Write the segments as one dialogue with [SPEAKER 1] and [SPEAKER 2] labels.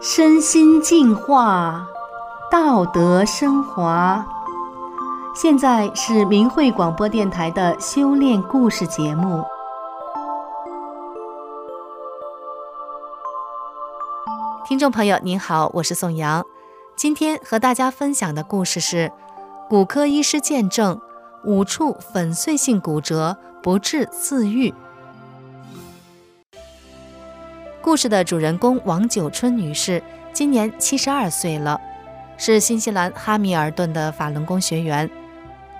[SPEAKER 1] 身心净化，道德升华。现在是明慧广播电台的修炼故事节目。听众朋友您好，我是宋阳。今天和大家分享的故事是：骨科医师见证五处粉碎性骨折不治自愈。故事的主人公王九春女士今年七十二岁了，是新西兰哈密尔顿的法轮功学员。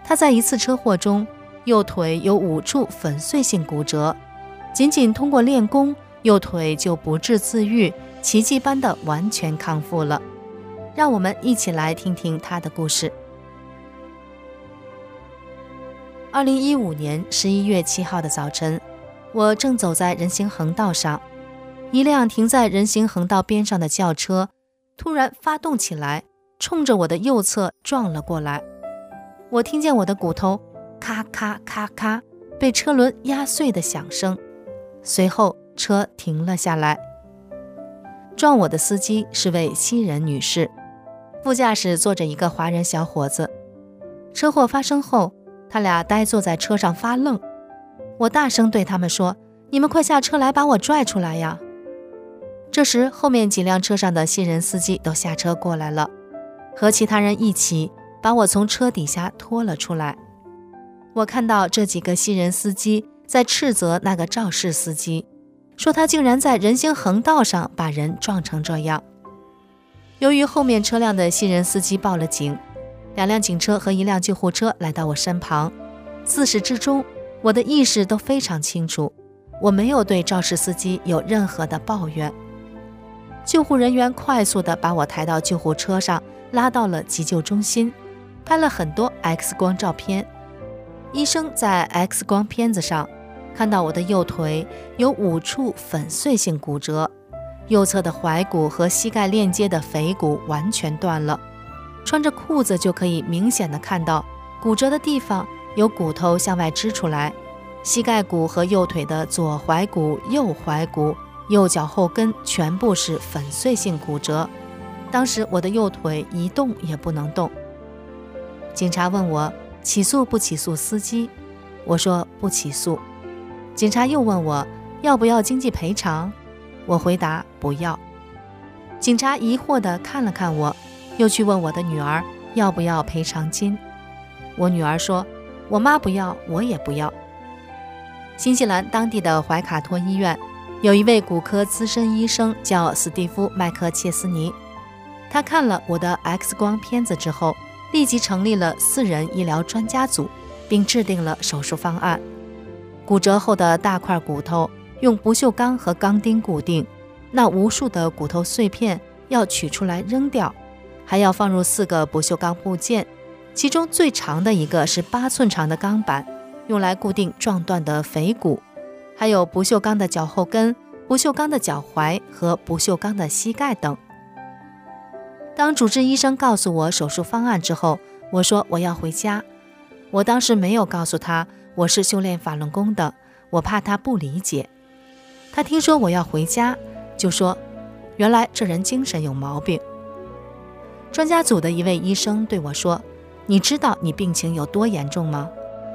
[SPEAKER 1] 她在一次车祸中，右腿有五处粉碎性骨折，仅仅通过练功，右腿就不治自愈，奇迹般的完全康复了。让我们一起来听听她的故事。二零一五年十一月七号的早晨，我正走在人行横道上。一辆停在人行横道边上的轿车突然发动起来，冲着我的右侧撞了过来。我听见我的骨头咔咔咔咔被车轮压碎的响声，随后车停了下来。撞我的司机是位西人女士，副驾驶坐着一个华人小伙子。车祸发生后，他俩呆坐在车上发愣。我大声对他们说：“你们快下车来，把我拽出来呀！”这时，后面几辆车上的新人司机都下车过来了，和其他人一起把我从车底下拖了出来。我看到这几个新人司机在斥责那个肇事司机，说他竟然在人行横道上把人撞成这样。由于后面车辆的新人司机报了警，两辆警车和一辆救护车来到我身旁。自始至终，我的意识都非常清楚，我没有对肇事司机有任何的抱怨。救护人员快速地把我抬到救护车上，拉到了急救中心，拍了很多 X 光照片。医生在 X 光片子上看到我的右腿有五处粉碎性骨折，右侧的踝骨和膝盖链接的腓骨完全断了。穿着裤子就可以明显的看到骨折的地方有骨头向外支出来，膝盖骨和右腿的左踝骨、右踝骨。右脚后跟全部是粉碎性骨折，当时我的右腿一动也不能动。警察问我起诉不起诉司机，我说不起诉。警察又问我要不要经济赔偿，我回答不要。警察疑惑地看了看我，又去问我的女儿要不要赔偿金。我女儿说，我妈不要，我也不要。新西兰当地的怀卡托医院。有一位骨科资深医生叫斯蒂夫·麦克切斯尼，他看了我的 X 光片子之后，立即成立了四人医疗专家组，并制定了手术方案。骨折后的大块骨头用不锈钢和钢钉固定，那无数的骨头碎片要取出来扔掉，还要放入四个不锈钢部件，其中最长的一个是八寸长的钢板，用来固定撞断的腓骨。还有不锈钢的脚后跟、不锈钢的脚踝和不锈钢的膝盖等。当主治医生告诉我手术方案之后，我说我要回家。我当时没有告诉他我是修炼法轮功的，我怕他不理解。他听说我要回家，就说：“原来这人精神有毛病。”专家组的一位医生对我说：“你知道你病情有多严重吗？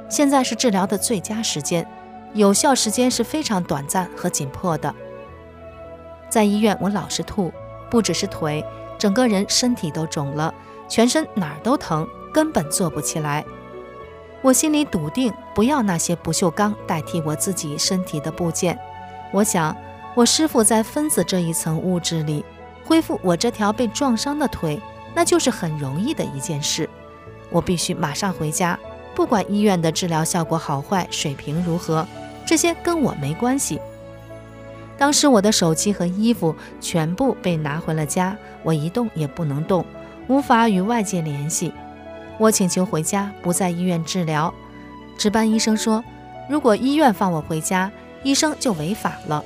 [SPEAKER 1] 现在是治疗的最佳时间。”有效时间是非常短暂和紧迫的。在医院，我老是吐，不只是腿，整个人身体都肿了，全身哪儿都疼，根本坐不起来。我心里笃定，不要那些不锈钢代替我自己身体的部件。我想，我师傅在分子这一层物质里恢复我这条被撞伤的腿，那就是很容易的一件事。我必须马上回家，不管医院的治疗效果好坏，水平如何。这些跟我没关系。当时我的手机和衣服全部被拿回了家，我一动也不能动，无法与外界联系。我请求回家，不在医院治疗。值班医生说，如果医院放我回家，医生就违法了。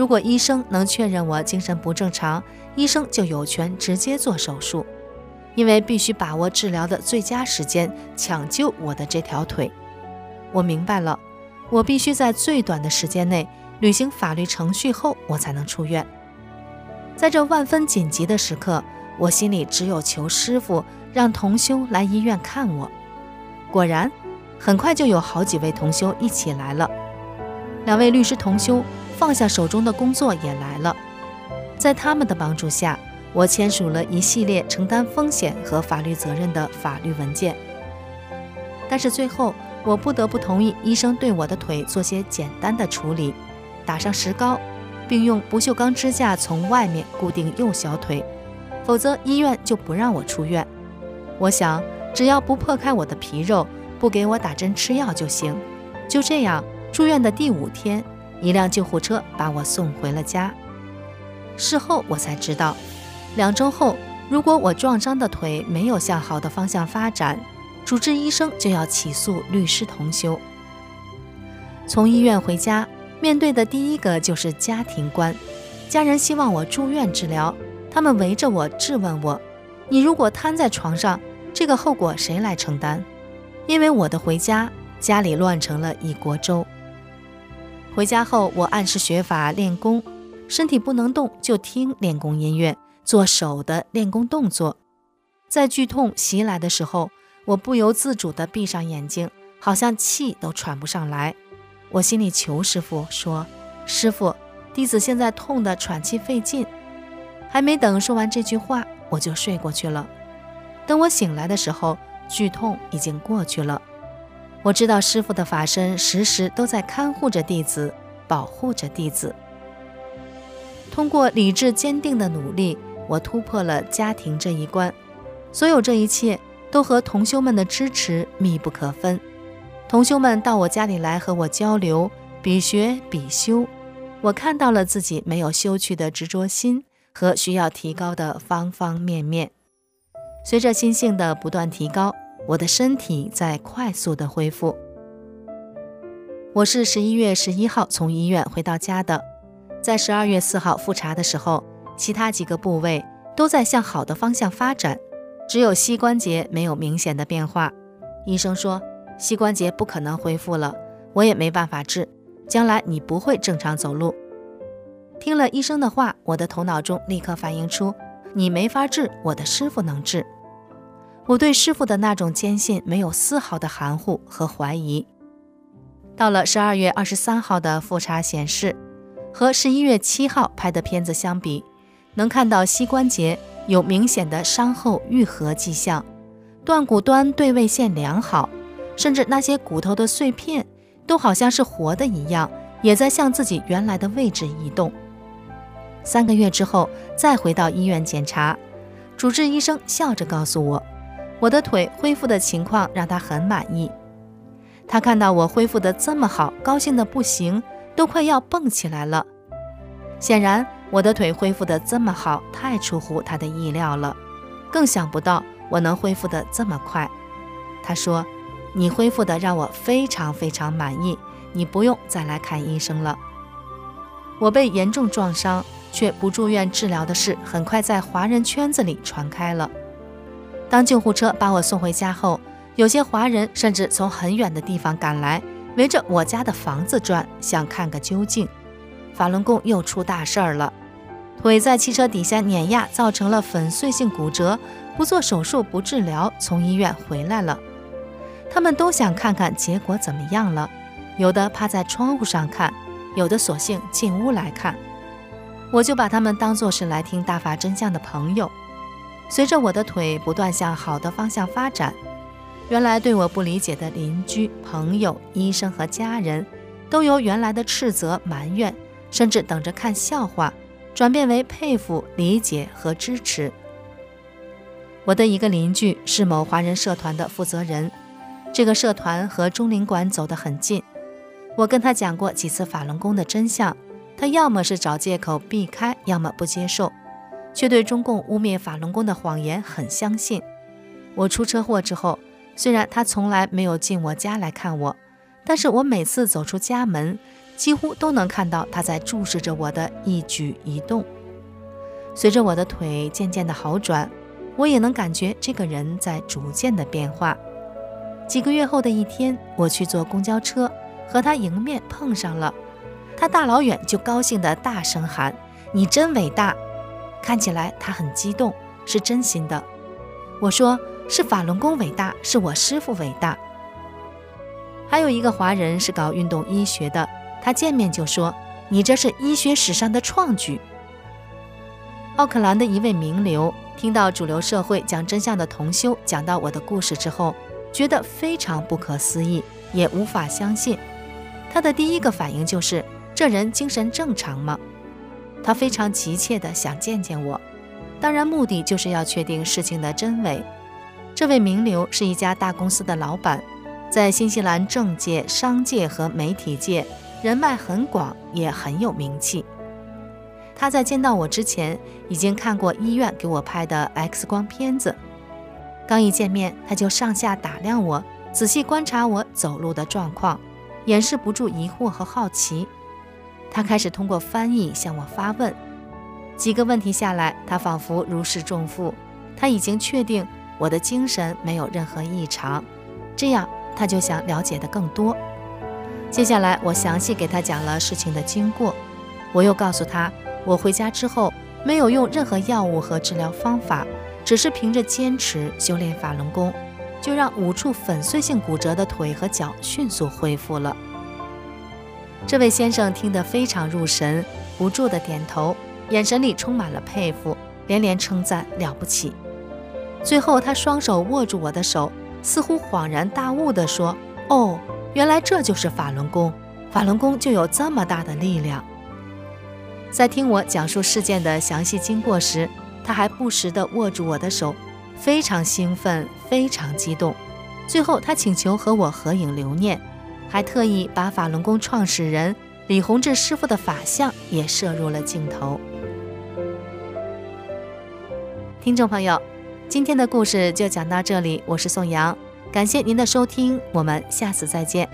[SPEAKER 1] 如果医生能确认我精神不正常，医生就有权直接做手术，因为必须把握治疗的最佳时间，抢救我的这条腿。我明白了。我必须在最短的时间内履行法律程序后，我才能出院。在这万分紧急的时刻，我心里只有求师傅让同修来医院看我。果然，很快就有好几位同修一起来了。两位律师同修放下手中的工作也来了，在他们的帮助下，我签署了一系列承担风险和法律责任的法律文件。但是最后，我不得不同意医生对我的腿做些简单的处理，打上石膏，并用不锈钢支架从外面固定右小腿，否则医院就不让我出院。我想，只要不破开我的皮肉，不给我打针吃药就行。就这样，住院的第五天，一辆救护车把我送回了家。事后我才知道，两周后，如果我撞伤的腿没有向好的方向发展。主治医生就要起诉律师同修。从医院回家，面对的第一个就是家庭官。家人希望我住院治疗，他们围着我质问我：“你如果瘫在床上，这个后果谁来承担？”因为我的回家，家里乱成了一锅粥。回家后，我按时学法练功，身体不能动就听练功音乐，做手的练功动作。在剧痛袭来的时候。我不由自主地闭上眼睛，好像气都喘不上来。我心里求师傅说：“师傅，弟子现在痛得喘气费劲。”还没等说完这句话，我就睡过去了。等我醒来的时候，剧痛已经过去了。我知道师傅的法身时时都在看护着弟子，保护着弟子。通过理智坚定的努力，我突破了家庭这一关。所有这一切。都和同修们的支持密不可分。同修们到我家里来和我交流，比学比修。我看到了自己没有修去的执着心和需要提高的方方面面。随着心性的不断提高，我的身体在快速的恢复。我是十一月十一号从医院回到家的，在十二月四号复查的时候，其他几个部位都在向好的方向发展。只有膝关节没有明显的变化，医生说膝关节不可能恢复了，我也没办法治，将来你不会正常走路。听了医生的话，我的头脑中立刻反映出你没法治，我的师傅能治。我对师傅的那种坚信没有丝毫的含糊和怀疑。到了十二月二十三号的复查显示，和十一月七号拍的片子相比，能看到膝关节。有明显的伤后愈合迹象，断骨端对位线良好，甚至那些骨头的碎片都好像是活的一样，也在向自己原来的位置移动。三个月之后再回到医院检查，主治医生笑着告诉我，我的腿恢复的情况让他很满意。他看到我恢复的这么好，高兴的不行，都快要蹦起来了。显然。我的腿恢复得这么好，太出乎他的意料了，更想不到我能恢复得这么快。他说：“你恢复的让我非常非常满意，你不用再来看医生了。”我被严重撞伤却不住院治疗的事，很快在华人圈子里传开了。当救护车把我送回家后，有些华人甚至从很远的地方赶来，围着我家的房子转，想看个究竟。法轮功又出大事儿了。腿在汽车底下碾压，造成了粉碎性骨折，不做手术不治疗，从医院回来了。他们都想看看结果怎么样了，有的趴在窗户上看，有的索性进屋来看。我就把他们当作是来听大法真相的朋友。随着我的腿不断向好的方向发展，原来对我不理解的邻居、朋友、医生和家人，都由原来的斥责、埋怨，甚至等着看笑话。转变为佩服、理解和支持。我的一个邻居是某华人社团的负责人，这个社团和中领馆走得很近。我跟他讲过几次法轮功的真相，他要么是找借口避开，要么不接受，却对中共污蔑法轮功的谎言很相信。我出车祸之后，虽然他从来没有进我家来看我，但是我每次走出家门。几乎都能看到他在注视着我的一举一动。随着我的腿渐渐的好转，我也能感觉这个人在逐渐的变化。几个月后的一天，我去坐公交车，和他迎面碰上了。他大老远就高兴地大声喊：“你真伟大！”看起来他很激动，是真心的。我说：“是法轮功伟大，是我师傅伟大。”还有一个华人是搞运动医学的，他见面就说：“你这是医学史上的创举。”奥克兰的一位名流听到主流社会讲真相的同修讲到我的故事之后，觉得非常不可思议，也无法相信。他的第一个反应就是。这人精神正常吗？他非常急切地想见见我，当然目的就是要确定事情的真伪。这位名流是一家大公司的老板，在新西兰政界、商界和媒体界人脉很广，也很有名气。他在见到我之前已经看过医院给我拍的 X 光片子，刚一见面他就上下打量我，仔细观察我走路的状况，掩饰不住疑惑和好奇。他开始通过翻译向我发问，几个问题下来，他仿佛如释重负。他已经确定我的精神没有任何异常，这样他就想了解的更多。接下来，我详细给他讲了事情的经过。我又告诉他，我回家之后没有用任何药物和治疗方法，只是凭着坚持修炼法轮功，就让五处粉碎性骨折的腿和脚迅速恢复了。这位先生听得非常入神，不住地点头，眼神里充满了佩服，连连称赞了不起。最后，他双手握住我的手，似乎恍然大悟地说：“哦，原来这就是法轮功，法轮功就有这么大的力量。”在听我讲述事件的详细经过时，他还不时地握住我的手，非常兴奋，非常激动。最后，他请求和我合影留念。还特意把法轮功创始人李洪志师傅的法相也摄入了镜头。听众朋友，今天的故事就讲到这里，我是宋阳，感谢您的收听，我们下次再见。